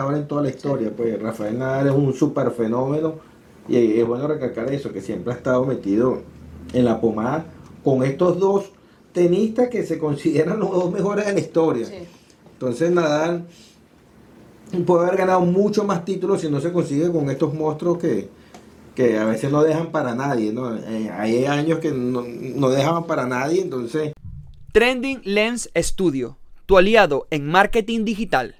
ganador en toda la historia. Pues Rafael Nadal es un super fenómeno y es bueno recalcar eso, que siempre ha estado metido en la pomada con estos dos tenistas que se consideran los dos mejores de la historia. Entonces Nadal puede haber ganado mucho más títulos si no se consigue con estos monstruos que, que a veces no dejan para nadie. ¿no? Eh, hay años que no, no dejaban para nadie, entonces... Trending Lens Studio, tu aliado en marketing digital.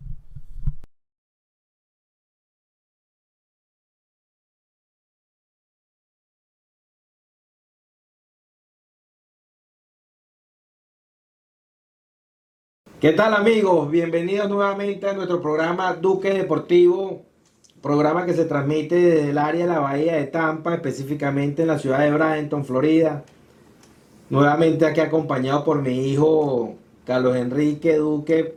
¿Qué tal amigos? Bienvenidos nuevamente a nuestro programa Duque Deportivo, programa que se transmite desde el área de la Bahía de Tampa, específicamente en la ciudad de Bradenton, Florida. Nuevamente aquí acompañado por mi hijo Carlos Enrique Duque,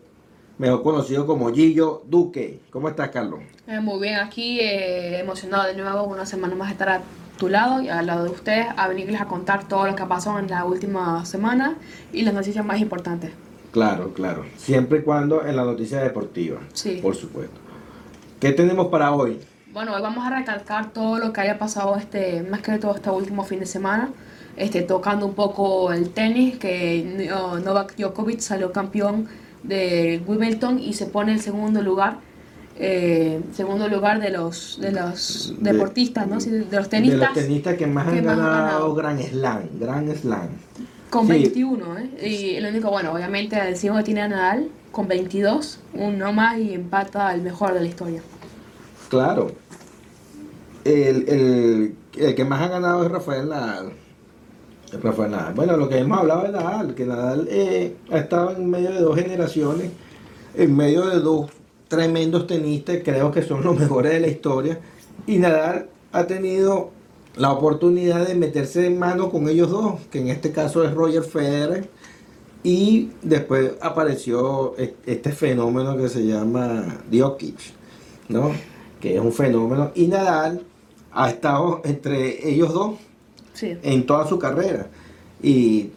mejor conocido como Gillo Duque. ¿Cómo estás, Carlos? Eh, muy bien, aquí eh, emocionado de nuevo, una semana más estar a tu lado y al lado de ustedes, a venirles a contar todo lo que ha pasado en la última semana y las noticias más importantes. Claro, claro. Siempre y cuando en la noticia deportiva. Sí. Por supuesto. ¿Qué tenemos para hoy? Bueno, hoy vamos a recalcar todo lo que haya pasado este, más que todo este último fin de semana. Este, tocando un poco el tenis, que Novak Djokovic salió campeón de Wimbledon y se pone en segundo lugar. Eh, segundo lugar de los de los deportistas, ¿no? De los tenistas. De los tenistas que más, han, ganado Grand Slam, Grand Slam. Con 21, ¿eh? Y lo único, bueno, obviamente el segundo tiene a Nadal con 22, uno más y empata al mejor de la historia. Claro. El, que más ha ganado es Rafael Nadal. Rafael Nadal. Bueno, lo que hemos hablado de Nadal, que Nadal eh, ha estado en medio de dos generaciones, en medio de dos tremendos tenistas, creo que son los mejores de la historia. Y Nadal ha tenido la oportunidad de meterse en mano con ellos dos, que en este caso es Roger Federer, y después apareció este fenómeno que se llama Djokic, ¿no? Que es un fenómeno, y Nadal ha estado entre ellos dos en toda su carrera. Y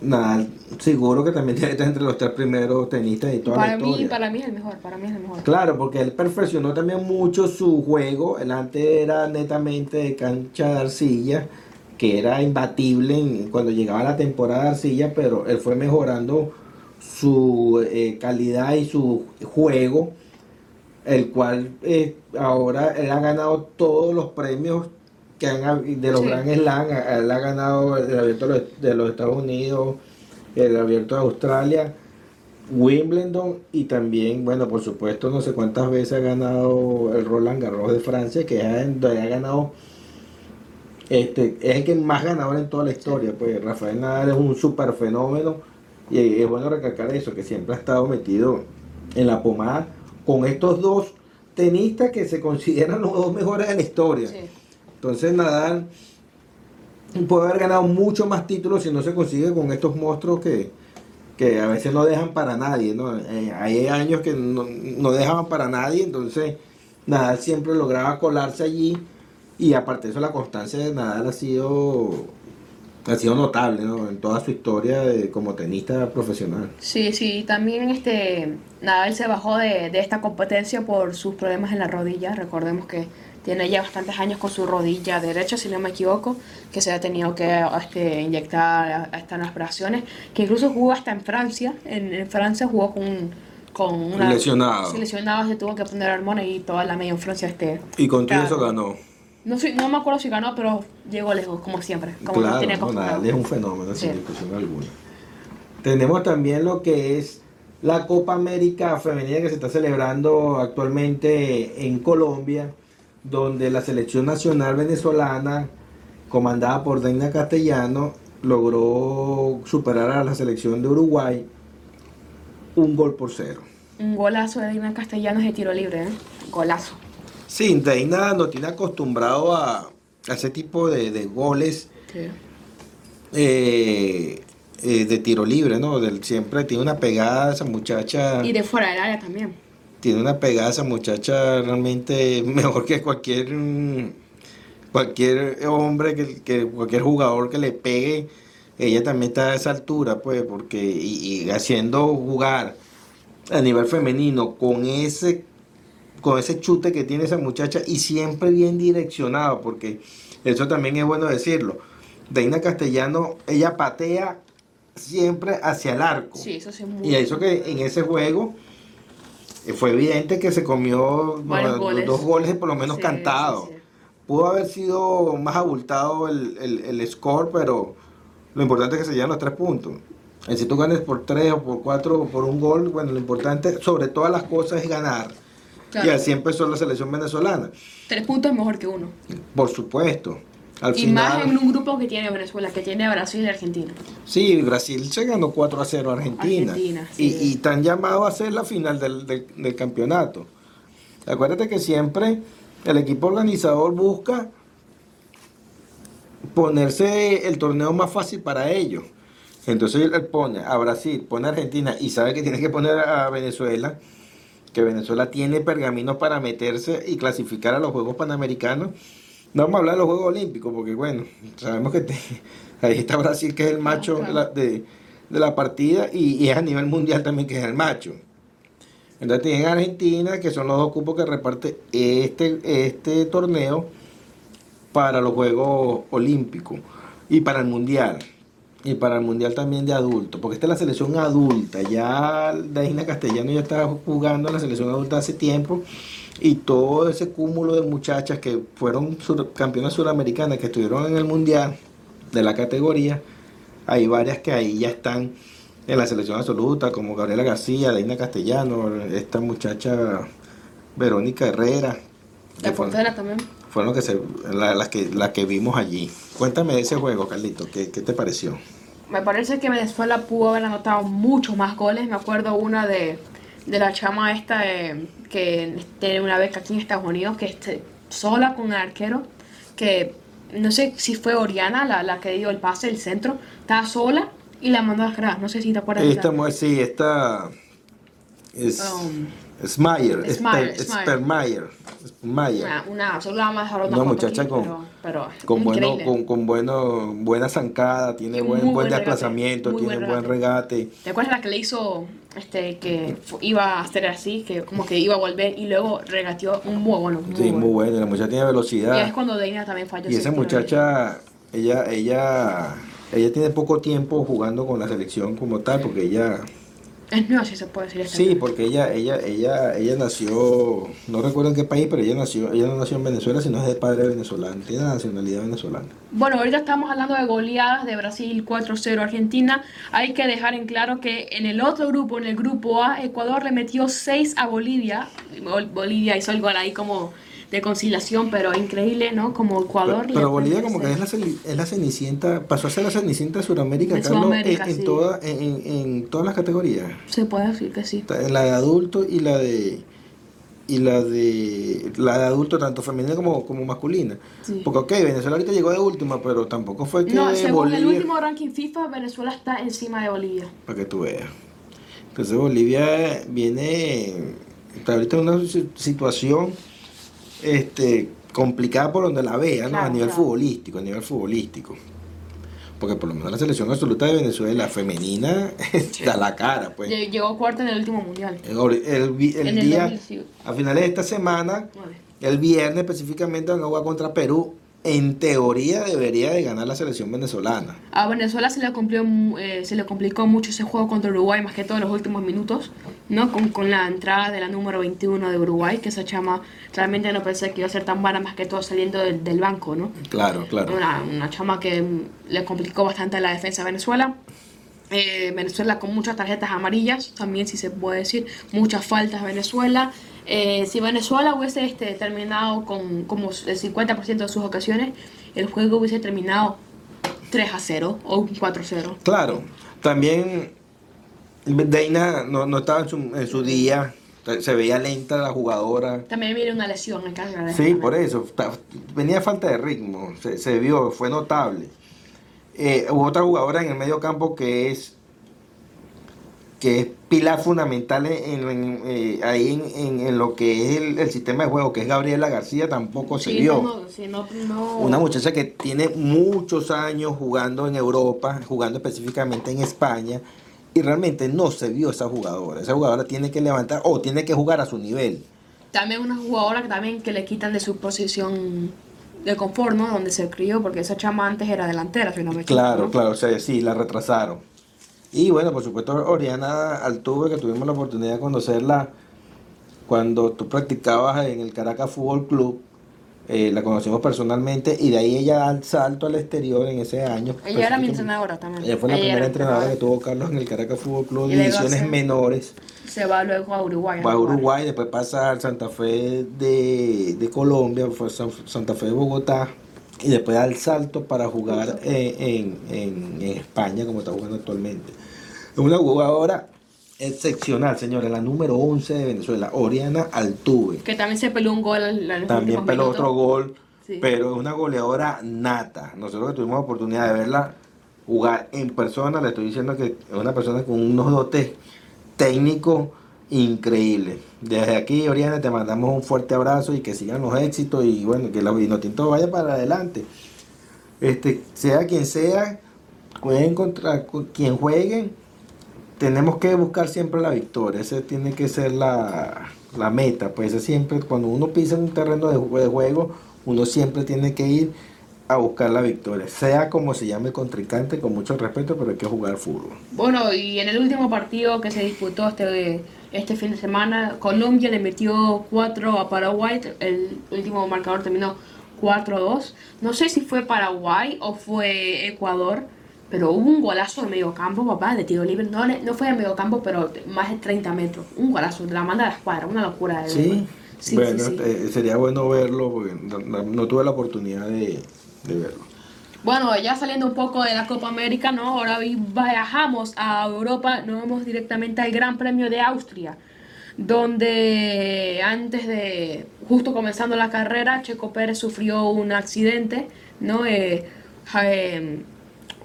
nada, seguro que también tiene que estar entre los tres primeros tenistas de toda para la historia. Mí, para mí es el mejor, para mí es el mejor. Claro, porque él perfeccionó también mucho su juego. Él antes era netamente de cancha de arcilla, que era imbatible cuando llegaba la temporada de arcilla, pero él fue mejorando su eh, calidad y su juego, el cual eh, ahora él ha ganado todos los premios de los Grand Slam, él ha ganado el abierto de los Estados Unidos, el abierto de Australia, Wimbledon y también, bueno, por supuesto, no sé cuántas veces ha ganado el Roland Garros de Francia, que ha, ha ganado, este, es el que más ganador en toda la historia. Pues Rafael Nadal es un super fenómeno y es bueno recalcar eso, que siempre ha estado metido en la pomada con estos dos tenistas que se consideran los dos mejores de la historia. Entonces Nadal puede haber ganado mucho más títulos si no se consigue con estos monstruos que, a veces no dejan para nadie. ¿no? Eh, hay años que no, dejaban para nadie, entonces Nadal siempre lograba colarse allí y aparte de eso la constancia de Nadal ha sido ha sido notable ¿no? en toda su historia como tenista profesional. Sí, sí, también este Nadal se bajó de, de esta competencia por sus problemas en la rodilla. Recordemos que tiene ya bastantes años con su rodilla derecha, si no me equivoco, que se ha tenido que este, inyectar las operaciones, que incluso jugó hasta en Francia, en, Francia jugó con, con una... Lesionado. Lesionado, se tuvo que poner hormonas y toda la media en Francia este... Y con todo eso ganó. No, no me acuerdo si ganó, pero llegó lejos, como siempre. Como claro, tiene no, es un fenómeno, sin discusión alguna. Tenemos también lo que es la Copa América Femenina que se está celebrando actualmente en Colombia donde la selección nacional venezolana, comandada por Deina Castellano, logró superar a la selección de Uruguay un gol por cero. Un golazo de Deina Castellanos de tiro libre, ¿eh? Golazo. Sí, Deina no tiene acostumbrado a, ese tipo de, goles. Eh, eh, de tiro libre, ¿no? Del, siempre tiene una pegada esa muchacha. Y de fuera del área también. Tiene una pegada esa muchacha realmente mejor que cualquier mm, cualquier hombre, que, que cualquier jugador que le pegue. Ella también está a esa altura, pues, porque y, y haciendo jugar a nivel femenino con ese con ese chute que tiene esa muchacha y siempre bien direccionado, porque eso también es bueno decirlo. Deina Castellano, ella patea siempre hacia el arco. Sí, eso sí es muy Y eso que en ese juego fue evidente que se comió bueno, goles. dos goles por lo menos Sí, cantados. sí, sí. Pudo haber sido más abultado el, el, el score, pero lo importante es que se llevan los tres puntos. Y si tú ganes por tres o por cuatro o por un gol, bueno, lo importante sobre todas las cosas es ganar. Claro. Y así empezó la selección venezolana. Tres puntos es mejor que uno. Por supuesto. Al y final, más en un grupo que tiene Venezuela, que tiene Brasil y Argentina. sí, Brasil se ganó 4 a 0 a Argentina. Argentina, y, y están llamados a ser la final del, del- del campeonato. Acuérdate que siempre el equipo organizador busca ponerse el torneo más fácil para ellos. Entonces él pone a Brasil, pone a Argentina y sabe que tiene que poner a Venezuela, que Venezuela tiene pergaminos para meterse y clasificar a los Juegos Panamericanos. No vamos a hablar de los Juegos Olímpicos, porque bueno, sabemos que te- ahí está Brasil, que es el macho de, la, de- de la partida, y, y es a nivel mundial también que es el macho. Entonces tienen Argentina, que son los dos cupos que reparte este, este torneo para los Juegos Olímpicos y para el Mundial. Y para el Mundial también de adultos, porque esta es la selección adulta. Ya Daina Castellano ya está jugando en la selección adulta hace tiempo. Y todo ese cúmulo de muchachas que fueron sur- campeonas suramericanas, que estuvieron en el Mundial de la categoría, hay varias que ahí ya están en la selección absoluta, como Gabriela García, Daina Castellano, esta muchacha Verónica Herrera. La portera también. fueron que se, la- las que las que vimos allí. Cuéntame de ese juego, Carlito, ¿qué, qué te pareció? Me parece que Venezuela pudo haber anotado muchos más goles. Me acuerdo una de, de la chama esta eh, que tiene una beca aquí en Estados Unidos, que esté sola con el arquero, que no sé si fue Oriana la, la que dio el pase, el centro, estaba sola y la mandó a las gradas. No sé si te acuerdas. de Esta mujer, sí, esta es Um, Smayer, Smayer, Sper- Smayer. Spermayer, Smayer. una, una, solo la vamos a dejar Una muchacha aquí, con- pero, pero Con, bueno, con, con bueno, buena zancada, tiene buen, buen buen regate, desplazamiento, tiene buen buen regate. ¿Te acuerdas la que le hizo este que iba a hacer así, que como que iba a volver y luego regateó un muy bueno, muy Sí, bueno. muy bueno, la muchacha tiene Y velocidad. es cuando Deina también falló. Y esa muchacha, ella, ella, ella tiene poco tiempo jugando con la selección como tal, porque ella. Es nueva, si se puede decir. esta Sí, porque ella, ella, ella, ella nació, no recuerdo en qué país, pero ella nació, ella no nació en Venezuela, sino es de padre venezolano, tiene la nacionalidad venezolana. Bueno, ahorita estamos hablando de goleadas de Brasil 4-0 Argentina. Hay que dejar en claro que en el otro grupo, en el grupo A, Ecuador le metió 6 a Bolivia. Bol- Bolivia hizo el gol ahí como de conciliación, pero increíble, ¿no? Como Ecuador. Pero, Bolivia como que es la, es la cenicienta, pasó a ser la cenicienta de Sudamérica, De Carlos, en, Sudamérica, en sí. toda- en, en- en todas las categorías. Se puede decir que sí. En la de adulto y la de y la de la de adulto tanto femenina como, como masculina. Sí. Porque ok, Venezuela ahorita llegó de última, pero tampoco fue que No, según el último ranking FIFA, Venezuela está encima de Bolivia. para que tú veas. Entonces Bolivia viene está ahorita en una si- situación este, complicada por donde la vea, ¿no? A nivel claro. futbolístico, a nivel futbolístico. Porque por lo menos la selección absoluta de Venezuela femenina da la cara, pues. Lle- Llegó cuarto en el último mundial. El, el el día, 2000, a finales de esta semana, el viernes específicamente, van a jugar contra Perú. En teoría debería de ganar la selección venezolana. A Venezuela se le, cumplió, eh, se le complicó mucho ese juego contra Uruguay, más que todo en los últimos minutos, ¿no? Con, con la entrada de la número 21 de Uruguay, que esa chama realmente no pensé que iba a ser tan buena, más que todo saliendo del, del banco, ¿no? Claro, claro. Una, una chama que mm, le complicó bastante la defensa a Venezuela. Eh, Venezuela con muchas tarjetas amarillas, también si se puede decir, muchas faltas Venezuela. Eh, si Venezuela hubiese este, terminado con como el 50% de sus ocasiones, el juego hubiese terminado 3 a 0 o un 4 a 0. Claro, también Deina no, no estaba en su, en su día, se veía lenta la jugadora. También viene una lesión en casa. Sí, por eso, venía falta de ritmo, se, se vio, fue notable. Eh, hubo otra jugadora en el medio campo que es que es pilar fundamental en, en- eh, ahí en, en- en lo que es el, el sistema de juego, que es Gabriela García, tampoco se Sí, vio. no, no, sí, no, no. Una muchacha que tiene muchos años jugando en Europa, jugando específicamente en España, y realmente no se vio esa jugadora. Esa jugadora tiene que levantar o tiene que jugar a su nivel. También una jugadora que también que le quitan de su posición de confort, ¿no? Donde se crió, porque esa chama antes era delantera, si no me equivoco. Claro, ¿no? claro, o sea, sí, la retrasaron. Y bueno, por supuesto, Oriana Altuve, que tuvimos la oportunidad de conocerla cuando tú practicabas en el Caracas Fútbol Club, eh, la conocimos personalmente y de ahí ella da el salto al exterior en ese año. Ella era mi Específicamente- entrenadora también. Ella fue la Ella primera era entrenadora que tuvo Carlos en el Caracas Fútbol Club, Y divisiones se- menores. Se va luego a Uruguay. Va a jugar. Uruguay, después pasa al Santa Fe de, de Colombia, fue San- Santa Fe de Bogotá, y después da el salto para jugar eh, en, en- en España, como está jugando actualmente. Es una jugadora excepcional, señora, la número 11 de Venezuela, Oriana Altuve. Que también se peló un gol en los También peló minutos. otro gol, Sí. pero es una goleadora nata. Nosotros que tuvimos la oportunidad de verla jugar en persona, le estoy diciendo que es una persona con unos dotes técnicos increíbles. Desde aquí, Oriana, te mandamos un fuerte abrazo y que sigan los éxitos y bueno, que la Vinotinto vaya para adelante. Este, sea quien sea, jueguen contra quien jueguen, tenemos que buscar siempre la victoria. Esa tiene que ser la, la meta. Pues ese siempre, cuando uno pisa en un terreno de juego, uno siempre tiene que ir a buscar la victoria. Sea como se llame el contrincante, con mucho respeto, pero hay que jugar fútbol. Bueno, y en el último partido que se disputó este, este fin de semana, Colombia le metió 4 a Paraguay. El último marcador terminó 4-2. No sé si fue Paraguay o fue Ecuador, pero hubo un golazo de medio campo, papá, de tiro libre. No, no fue de medio campo, pero más de 30 metros. Un golazo de la manda de la escuadra, una locura de Sí. Sí, bueno, sí, sí. eh, sería bueno verlo, porque no, tuve la oportunidad de, de verlo. Bueno, ya saliendo un poco de la Copa América, ¿no? Ahora vi- viajamos a Europa, nos vamos directamente al Gran Premio de Austria, donde antes de, justo comenzando la carrera, Checo Pérez sufrió un accidente, ¿no? Eh, eh,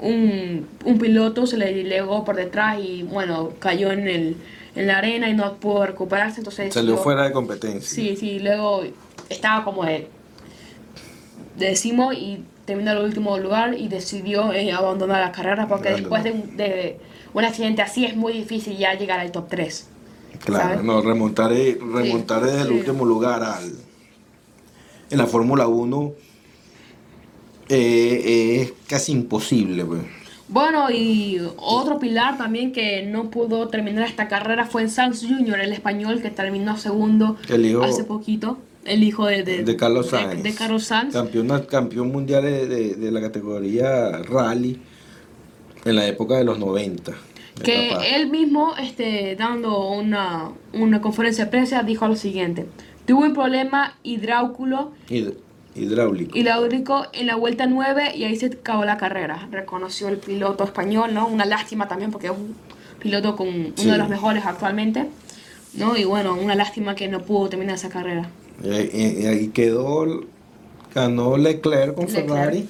un, un piloto se le legó por detrás y, bueno, cayó en, el, en la arena y no pudo recuperarse, entonces... Salió decidió- fuera de competencia. Sí, sí, luego estaba como de décimo y terminó en el último lugar y decidió eh, abandonar la carrera porque Abandonó. después de un, de un accidente así es muy difícil ya llegar al top 3. Claro, ¿sabes? no, remontar, eh, desde el último lugar al, en la Fórmula 1 eh, es casi imposible. Pues. Bueno, y otro pilar también que no pudo terminar esta carrera fue en Sanz Jr., el español que terminó segundo hijo- hace poquito, el hijo de, de, de Carlos de- Sainz. de Carlos Sainz. Campeón, campeón mundial de, la categoría rally en la época de los 90. de que él mismo, este, dando una, una conferencia de prensa, dijo lo siguiente. Tuve un problema hidráulico, Hid- hidráulico. hidráulico en la vuelta 9 y ahí se acabó la carrera. Reconoció el piloto español, ¿no? Una lástima también porque es un piloto con Sí. uno de los mejores actualmente, ¿no? Y bueno, una lástima que no pudo terminar esa carrera. Y, ahí quedó, ganó Leclerc con Leclerc. Ferrari.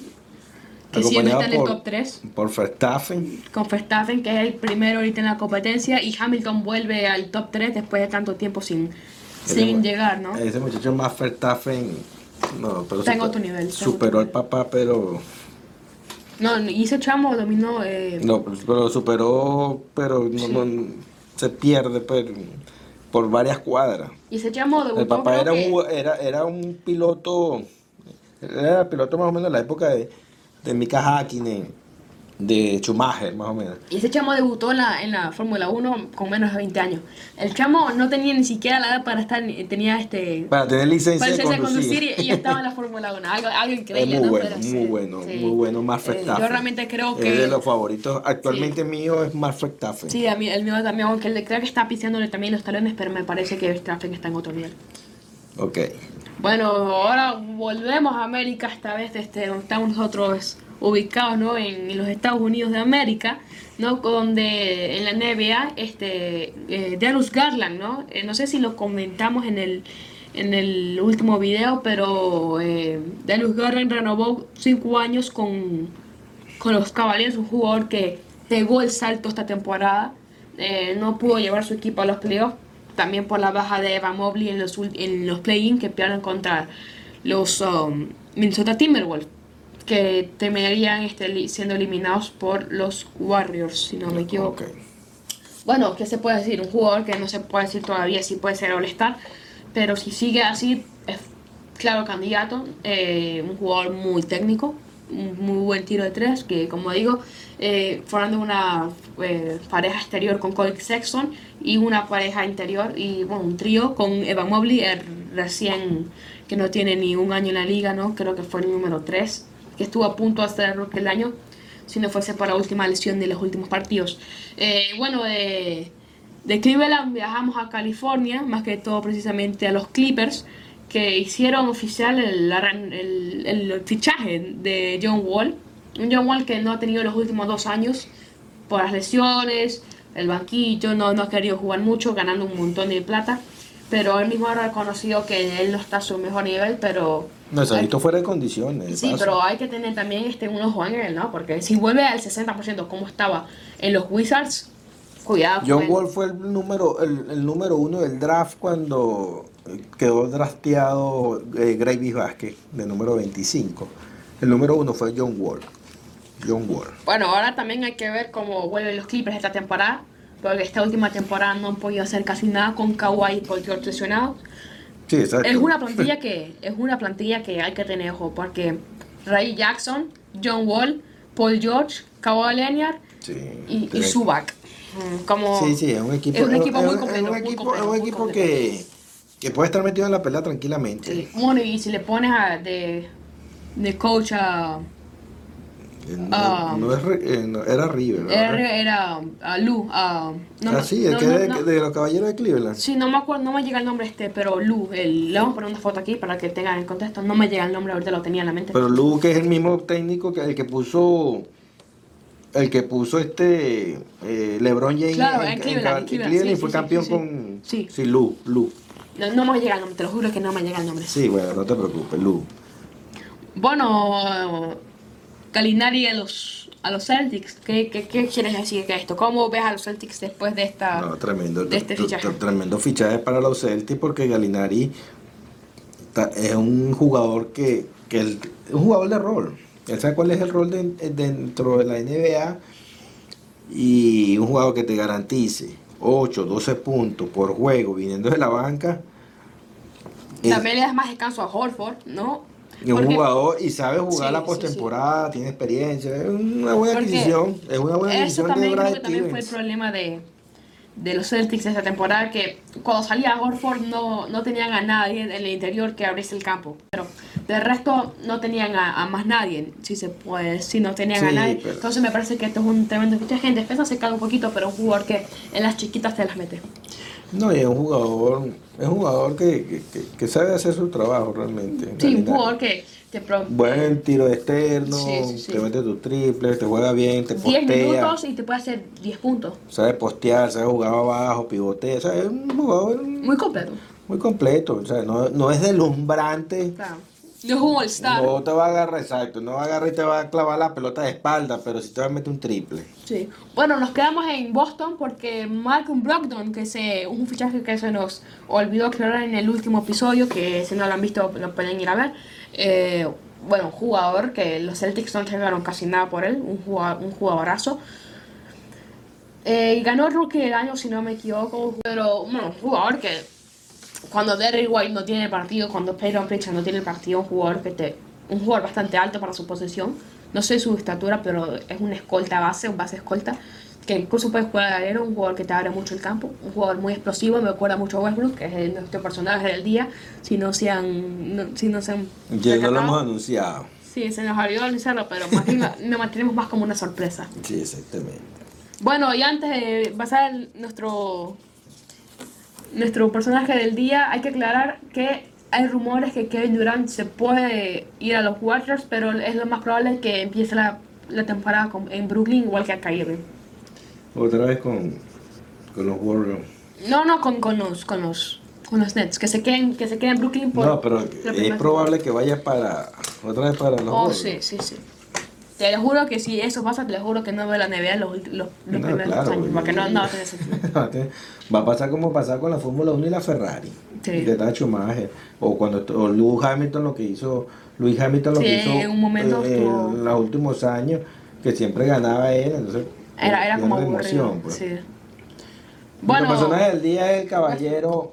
Que siempre está en el por- top 3. Por Verstappen. Con Verstappen, que es el primero ahorita en la competencia, y Hamilton vuelve al top 3 después de tanto tiempo sin, sin llegar, ¿no? Ese muchacho más Verstappen. No, pero super- otro nivel, Superó otro al papá, pero. No, y ese chamo dominó. Eh, No, pero superó, pero no, Sí. no- se pierde pero, por varias cuadras. Y ese chamo. El papá era que- un, era, era un piloto, era el piloto más o menos de la época de, de Mika Hakkinen, de Schumacher, más o menos. Y ese chamo debutó en la, en la Fórmula 1 con menos de 20 años. El chamo no tenía ni siquiera la edad para estar, tenía este. Para tener licencia, para licencia de conducir. conducir y, y estaba en la Fórmula 1. Algo, algo increíble, es muy ¿no? bueno, Pero muy sí, bueno, sí. muy bueno, Eh, Verstappen. yo realmente creo Es que. de los favoritos. Actualmente mío es más Verstappen. Sí, a mí, el mío también, aunque el de creo que está pisándole también los talones, pero me parece que Verstappen está en otro nivel. Ok. Bueno, ahora volvemos a América, esta vez este, donde estamos nosotros ubicados, ¿no? En, los Estados Unidos de América, ¿no? Donde en la NBA, este, eh, Darius Garland, ¿no? Eh, no sé si lo comentamos en el, en el último video, pero eh, Darius Garland renovó cinco años con, con los Cavaliers, un jugador que pegó el salto esta temporada. Eh, no pudo llevar su equipo a los playoffs, también por la baja de Evan Mobley en los, en los play-in que pierden contra los um, Minnesota Timberwolves, que terminarían este, siendo eliminados por los Warriors, si no me equivoco. Bueno, ¿qué se puede decir? Un jugador que no se puede decir todavía si puede ser All-Star, pero si sigue así, es claro candidato. Eh, un jugador muy técnico, un muy buen tiro de tres, que como digo, eh, formando una eh, pareja exterior con Cole Sexton y una pareja interior y bueno, un trío con Evan Mobley, recién que no tiene ni un año en la liga, ¿no? Creo que fue el número 3, que estuvo a punto hasta el rookie del año, si no fuese por la última lesión de los últimos partidos. Eh, bueno, de, de Cleveland viajamos a California, más que todo precisamente a los Clippers, que hicieron oficial el, el, el, fichaje de John Wall. Un John Wall que no ha tenido los últimos dos años por las lesiones, el banquillo, no, no ha querido jugar mucho, ganando un montón de plata. Pero él mismo ha reconocido que él no está a su mejor nivel, pero... No, visto fuera de condiciones. Sí, pero hay que tener también este, un ojo en él, ¿no? Porque si vuelve al 60% como estaba en los Wizards, cuidado. John Wall fue el número, el, el número uno del draft cuando quedó drafteado eh, Gravy Vázquez, de número 25. El número uno fue John Wall. John Wall. Bueno, ahora también hay que ver cómo vuelven los Clippers esta temporada, porque esta última temporada no han podido hacer casi nada con Kawhi George lesionado. Sí, exacto. Es una plantilla que es una plantilla que hay que tener ojo, porque Ray Jackson, John Wall, Paul George, Kawhi Leonard y, y Zubac. Mm, como sí, sí, es un equipo, es un equipo muy completo. Es un equipo, es un equipo que que puede estar metido en la pelea tranquilamente. Sí. Bueno, y si le pones a, de, de coach a... no, es, eh, era River, Era, era a Lu. A, no, ah, sí, el que de, los caballeros de Cleveland. Sí, no me acuerdo, no me llega el nombre este, pero Lu. El, le vamos a poner una foto aquí para que tengan el contexto. No me llega el nombre, ahorita lo tenía en la mente. Pero Lu, que es el mismo técnico que el que puso el que puso este eh, LeBron James claro, en, Cleveland, y fue campeón con sí, sí Lu, Lu. No, no me llega el nombre, te lo juro que no me llega el nombre. Sí, bueno, no te preocupes, Lu. Bueno, Calinari a los, a los Celtics, ¿qué, qué, qué quieres decir de esto? ¿Cómo ves a los Celtics después de esta no, tremendo, de este fichaje? Tremendo fichaje para los Celtics porque Galinari es un jugador que, que es un jugador de rol. Él sabe cuál es el rol dentro de la NBA y un jugador que te garantice 8, 12 puntos por juego viniendo de la banca. También le das más descanso a Horford, ¿no? Y un jugador y sabe jugar la postemporada, tiene experiencia, es una buena adquisición. Es una buena Eso también creo que también fue el problema de, de los Celtics esta temporada, que cuando salía Horford no, no tenían a nadie en el interior que abriese el campo. Pero del resto no tenían a, más nadie, si se puede, si no tenían a nadie. Entonces me parece que esto es un tremendo fichaje. En defensa se cae un poquito, pero un jugador que en las chiquitas te las mete. No, y es un jugador, es un jugador que, que, que sabe hacer su trabajo realmente. Sí, un jugador que te Buen tiro externo, te mete tus triples, te juega bien, te postea. 10 minutos y te puede hacer 10 puntos. Sabe postear, sabe jugar abajo, pivotea, o sea, es un jugador... Muy completo. Muy completo, o sea, no, no es deslumbrante. Claro no es un All-Star. No te va a agarrar, exacto. No va a agarrar y te va a clavar la pelota de espalda, pero sí te va a meter un triple. Sí. Bueno, nos quedamos en Boston porque Malcolm Brogdon, que es un fichaje que se nos olvidó aclarar en el último episodio, que si no lo han visto lo pueden ir a ver. Eh, bueno, un jugador que los Celtics no entregaron casi nada por él, un, jugador, un jugadorazo. Eh, ganó el rookie del año, si no me equivoco, pero bueno, un jugador que cuando Derrick White no tiene el partido, cuando Peyton Pritchard no tiene el partido, un jugador que te, un jugador bastante alto para su posición. No sé su estatura, pero es un escolta base, un base escolta, que incluso puede jugar al aero, un jugador que te abre mucho el campo, un jugador muy explosivo, me acuerda mucho a Westbrook, que es nuestro personaje del día, si no se han... si no se han ya no lo hemos anunciado. Sí, se nos olvidó anunciarlo, pero más nos mantenemos más como una sorpresa. Sí, exactamente. Bueno, y antes de pasar nuestro nuestro personaje del día, hay que aclarar que hay rumores que Kevin Durant se puede ir a los Warriors, pero es lo más probable que empiece la, la temporada en Brooklyn igual que a Kyrie. Otra vez con, con los Warriors. No, no, con, con, los, con, los, con los Nets, que se queden, que se queden en Brooklyn por No, pero es probable que vaya para otra vez para los oh, sí, sí, sí. Te lo juro que si eso pasa, te lo juro que no veo la NBA los, los, los No, primeros claro, años. Porque no, no tiene sentido. Va a pasar como pasar con la Fórmula 1 y la Ferrari. Sí. De Tacho. O cuando o Lewis Hamilton lo que hizo. Luis Hamilton lo Sí, que hizo en un momento eh, estuvo- en los últimos años, que siempre ganaba él. Entonces, Era, era como aburrido. emoción, pues. Sí. Bueno, Bueno, el personaje del día es el caballero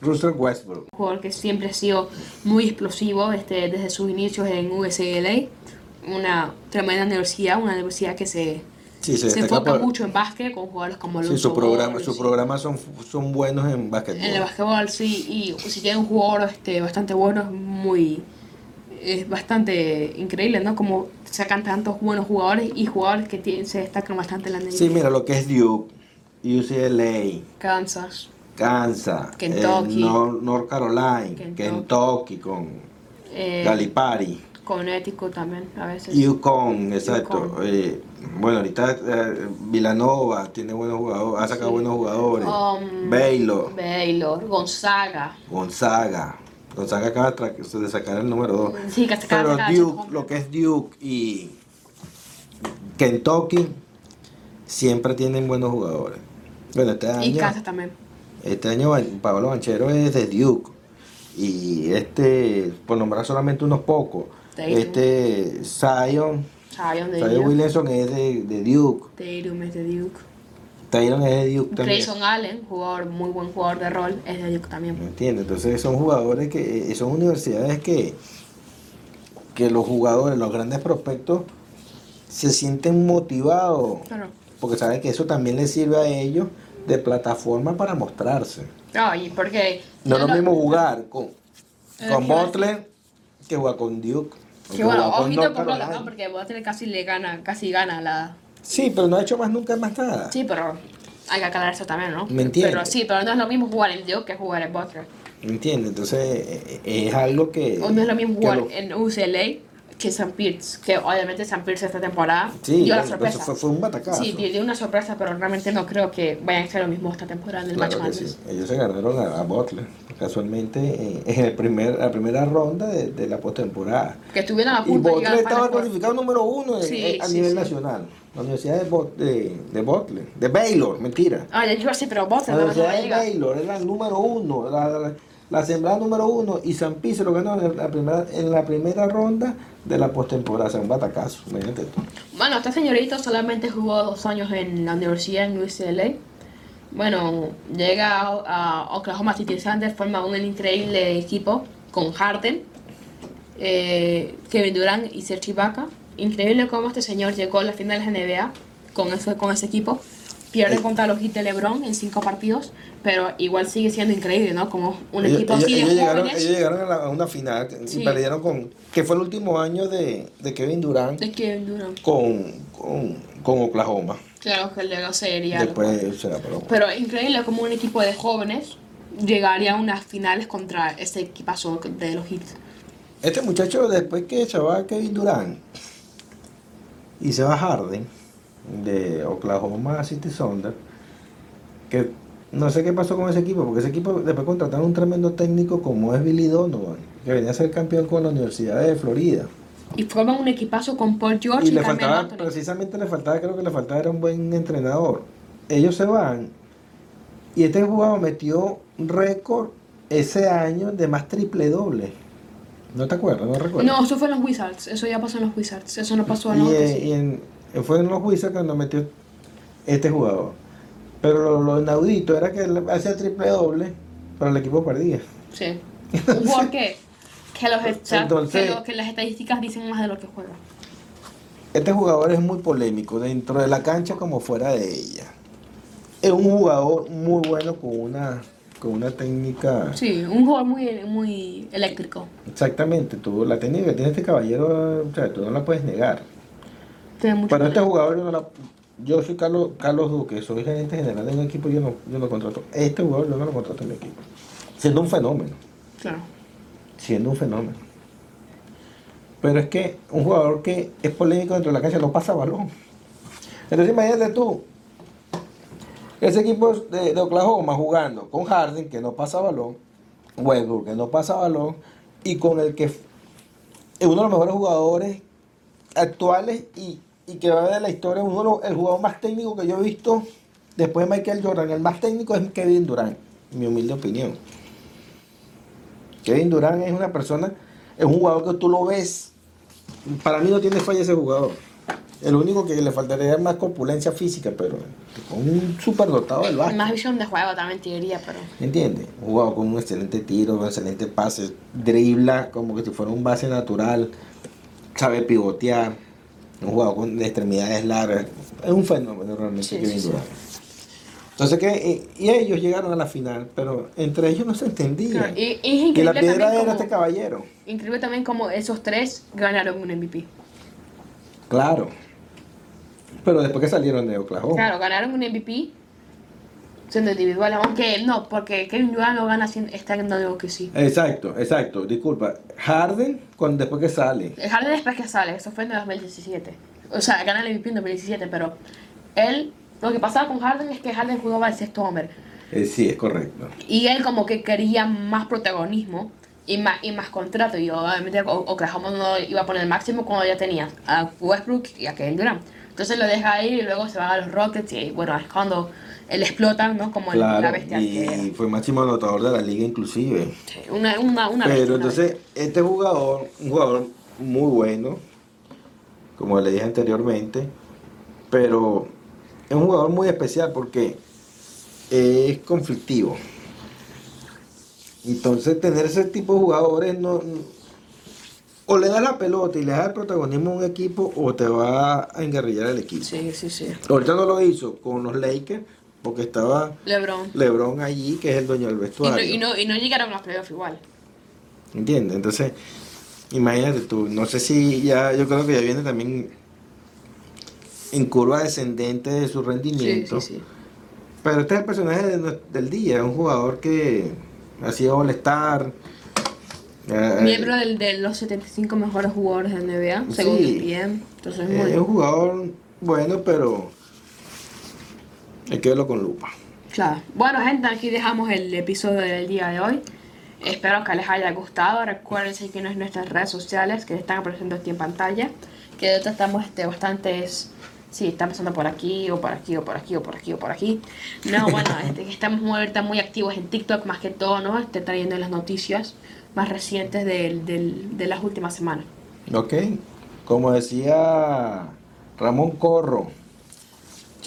Russell Westbrook. un jugador que siempre ha sido muy explosivo este, desde sus inicios en UCLA. Una tremenda universidad, una universidad que se, Sí, se, se enfoca por- mucho en básquet con jugadores como sí, su programa, Ball, sus sí. programas son, son buenos en básquetbol. En el básquetbol, sí, y si tiene un jugador este, bastante bueno, es muy. Es bastante increíble, ¿no? Como sacan tantos buenos jugadores y jugadores que tienen- se destacan bastante en la NBA. Sí, mira lo que es Duke, UCLA, Kansas, Kansas, Kentucky. eh, Nor- North Carolina, Kentucky. Kentucky, con eh, Galipari, Connecticut también, a veces. Yukon, exacto. Yukon. eh, bueno, ahorita eh, Villanova tiene buenos jugadores, ha sacado Sí. buenos jugadores. Um, Baylor, Baylor, Gonzaga. Gonzaga. Gonzaga acaba de sacar el número 2. Sí, que Pero Duke, lo que es Duke y Kentucky siempre tienen buenos jugadores. Bueno, este Y año, Kansas también. este año Pablo Banchero es de Duke. Y este, por nombrar solamente unos pocos, Tatum. este Zion, Zion de Zion Duke. Williamson es de, de Duke. Tatum es de Duke. Tyron es de Duke también. Grayson Allen, jugador, muy buen jugador de rol, es de Duke también. ¿Me entiendes? Entonces son jugadores que, eh, son universidades que, que los jugadores, los grandes prospectos, se sienten motivados, Claro. porque saben que eso también les sirve a ellos de plataforma para mostrarse. No, y porque... No es lo mismo jugar con, con ¿qué iba a Butler que jugar con Duke. Que bueno, con ojito Butler, Carolina. ¿no? Porque Butler casi le gana, casi gana la... Sí, pero no ha hecho más nunca más nada. Sí, pero hay que aclarar eso también, ¿no? ¿Me entiendes? Pero sí, pero no es lo mismo jugar en Duke que jugar en Butler. ¿Me entiendes? Entonces eh, es algo que... O no es lo mismo jugar lo- en UCLA que St. Pierce, que obviamente St. Pierce esta temporada Sí, dio la bueno, sorpresa. eso fue, fue un batacazo. Sí, dio dio una sorpresa, pero realmente no creo que vayan a ser lo mismo esta temporada en el Claro Match sí. Ellos se ganaron a, a Butler, casualmente eh, en el primer, la primera ronda de, de la postemporada. Que estuvieron a Y punto de Butler al estaba clasificado número uno en- Sí, eh, a nivel nacional. La Universidad de, Bot- de, de Butler, de Baylor, mentira. Ah, ya iba a decir, pero Butler La no, no Universidad de. Baylor era el número uno, la, la, la sembrada número uno, y San Pete se lo ganó en la primera, en la primera ronda de la postemporada. O sea, un batacazo, imagínate tú. Bueno, este señorito solamente jugó dos años en la universidad en UCLA. Bueno, llega a, Oklahoma City Thunder, forma un increíble equipo con Harden, eh, Kevin Durant y Serge Ibaka. Increíble cómo este señor llegó a las finales de NBA con ese, con ese equipo. Pierde Eh. contra los Heat de LeBron en cinco partidos, pero igual sigue siendo increíble, ¿no? Como un Ellos, equipo ellos- así de ellos llegaron, jóvenes. ellos llegaron a, la- a una final Sí. y perdieron con. que fue el último año de, de Kevin Durant De Kevin Durant. con, con, con Oklahoma. Claro que luego sería. algo. Después se la paró. Pero increíble como un equipo de jóvenes llegaría a unas finales contra ese equipazo de los Heat. Este muchacho, después que se va Kevin Durant y se va Harden de Oklahoma City Thunder, que no sé qué pasó con ese equipo, porque ese equipo después contrataron un tremendo técnico como es Billy Donovan, que venía a ser campeón con la Universidad de Florida. Y forman un equipazo con Paul George Y y, le faltaba, Anthony. precisamente le faltaba, creo que le faltaba era un buen entrenador. Ellos se van y este jugador metió un récord ese año de más triple doble. ¿No te acuerdas? No recuerdo. No, eso fue en los Wizards. Eso ya pasó en los Wizards. Eso no pasó en los eh, y en- fue en los Wizards cuando metió este jugador. Pero lo, lo inaudito era que él hacía triple doble, pero el equipo perdía. Sí. Un jugador que, que, los, Entonces- que, lo- que las estadísticas dicen más de lo que juega. Este jugador es muy polémico dentro de la cancha como fuera de ella. Es un jugador muy bueno con una, con una técnica. Sí, un jugador muy, muy eléctrico. Exactamente, tú, la técnica que tiene este caballero, o sea, tú no la puedes negar. Tiene mucho Pero este jugador yo no la. Yo soy Carlos, Carlos Duque, soy gerente general de un equipo, yo no, yo no contrato. Este jugador yo no lo contrato en mi equipo. Siendo un fenómeno. Claro. siendo un fenómeno. Pero es que un jugador que es polémico dentro de la cancha no pasa balón. Entonces imagínate tú, ese equipo de, de Oklahoma jugando con Harden que no pasa balón, Westbrook que no pasa balón, y con el que es uno de los mejores jugadores actuales y, y que va a ver la historia, uno el jugador más técnico que yo he visto después de Michael Jordan, el más técnico es Kevin Durant, mi humilde opinión. Kevin Durant es una persona, es un jugador que tú lo ves, para mí no tiene falla ese jugador. El único que le faltaría es más corpulencia física, pero con un superdotado del básquet. Más visión de juego también te diría, pero. ¿Entiendes? Un jugador con un excelente tiro, un excelente pase, dribla como que si fuera un base natural, sabe pivotear, un jugador con extremidades largas. Es un fenómeno realmente Sí, Kevin sí. Entonces, que y, ellos llegaron a la final, pero entre ellos no se entendía. Y, y es increíble que la piedra también era como, este caballero. increíble también como esos tres ganaron un MVP. Claro. Pero después que salieron de Oklahoma. Claro, ganaron un MVP siendo individuales, aunque no, porque Kevin Durant lo gana en algo que sí. Exacto, exacto. Disculpa. Harden, cuando, después que sale. Harden después que sale, eso fue en el 2017. O sea, gana el MVP en 2017, pero él, lo que pasaba con Harden es que Harden jugaba el sexto hombre. eh, sí, es correcto. Y él como que quería más protagonismo y más, y más contrato. Y obviamente Oklahoma no iba a poner el máximo cuando ya tenía a Westbrook y a Kevin Durant. Entonces lo deja ir y luego se va a los Rockets y bueno, es cuando él explota, ¿no? Como el- la bestia que y fue máximo anotador de la liga inclusive. Sí, Una, una, una Pero entonces, este jugador, un jugador muy bueno, como le dije anteriormente, pero es un jugador muy especial porque es conflictivo. Entonces, tener ese tipo de jugadores no, o le das la pelota y le das el protagonismo a un equipo o te va a enguerrillar el equipo. Sí, sí, sí. Ahorita no lo hizo con los Lakers porque estaba LeBron. LeBron allí, que es el dueño del Y no, vestuario. y, no, y no llegaron a los playoffs igual. ¿Entiendes? Entonces, imagínate tú, no sé si ya, yo creo que ya viene también en curva descendente de su Sí, rendimiento. sí, sí. Pero este es el personaje de del día, un jugador que ha sido All-Star. eh, Miembro del, de los 75 mejores jugadores de NBA, Sí. según ESPN. Entonces, eh, muy es un jugador bueno, pero hay que verlo con lupa. Claro. Bueno, gente, aquí dejamos el episodio del día de hoy. Espero que les haya gustado. Recuerden seguirnos en nuestras redes sociales que están apareciendo aquí en pantalla. Que ahorita estamos este, bastantes. Sí, están pasando por aquí, o por aquí, o por aquí, o por aquí, o por aquí. No, bueno, este, que estamos muy, ahorita muy activos en TikTok, más que todo, ¿no? Este, trayendo las noticias más recientes del- del- de las últimas semanas. Ok, como decía Ramón Corro.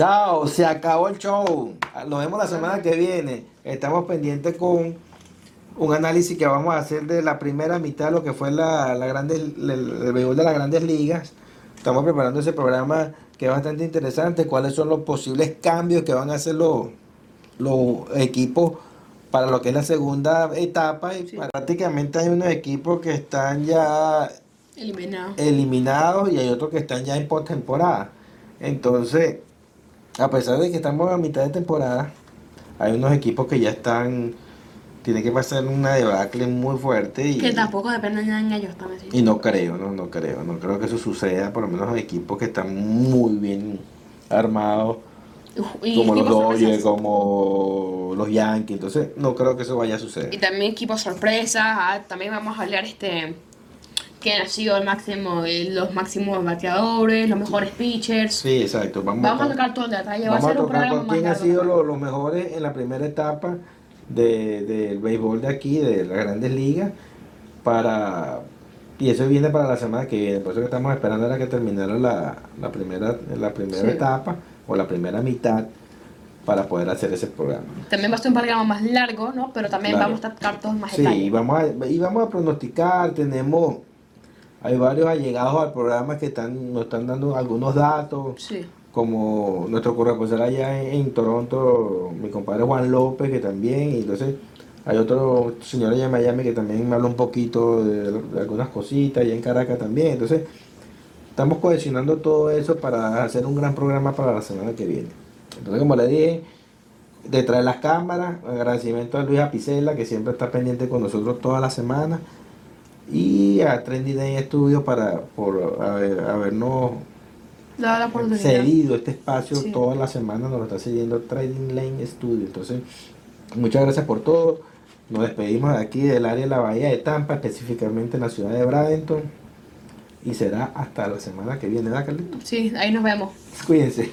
Chao, se acabó el show. Nos vemos la semana que viene. Estamos pendientes con un análisis que vamos a hacer de la primera mitad de lo que fue la, la grandes, el, el béisbol de las grandes ligas. Estamos preparando ese programa que es bastante interesante. ¿Cuáles son los posibles cambios que van a hacer los, los equipos para lo que es la segunda etapa? Y Sí. prácticamente hay unos equipos que están ya Eliminado. eliminados y hay otros que están ya en postemporada. Entonces, a pesar de que estamos a mitad de temporada, hay unos equipos que ya están, tienen que pasar una debacle muy fuerte y, Que tampoco dependen de ellos también. sí. y no creo, no, no creo, no creo que eso suceda, por lo menos hay equipos que están muy bien armados, Y como los Dodgers, como los Yankees, entonces no creo que eso vaya a Y suceder. también equipos sorpresas. ah, también vamos a hablar este quién ha sido el máximo, eh, los máximos bateadores, los mejores pitchers. Sí, exacto, vamos, Vamos a a tocar todo el detalle. Va a Vamos a ser un tocar programa con quién ha sido lo- los mejores en la primera etapa de- del béisbol de aquí, de las grandes ligas, para y eso viene para la semana que viene, por eso que estamos esperando a que terminara la, la primera, la primera Sí. etapa o la primera mitad para poder hacer ese programa. También va a ser un programa más largo, ¿no? Pero también Claro. vamos a tocar todos más Sí, y detalles. vamos a, y vamos a pronosticar, tenemos, hay varios allegados al programa que están, nos están dando algunos datos, Sí. como nuestro corresponsal allá en, en Toronto, mi compadre Juan López, que también, y entonces hay otro señor allá en Miami que también me habla un poquito de, de algunas cositas, allá en Caracas también, entonces estamos cohesionando todo eso para hacer un gran programa para la semana que viene. Entonces, como le dije, detrás de las cámaras, agradecimiento a Luis Apicela, que siempre está pendiente con nosotros toda la semana, y a Trendy Day Studio para por haber- habernos la cedido este espacio Sí. toda la semana, nos lo está cediendo Trading Lane Studio. Entonces, muchas gracias por todo. Nos despedimos de aquí del área de la Bahía de Tampa, específicamente en la ciudad de Bradenton. Y será hasta la semana que viene, ¿verdad, Carlito? Sí, ahí nos vemos. Cuídense.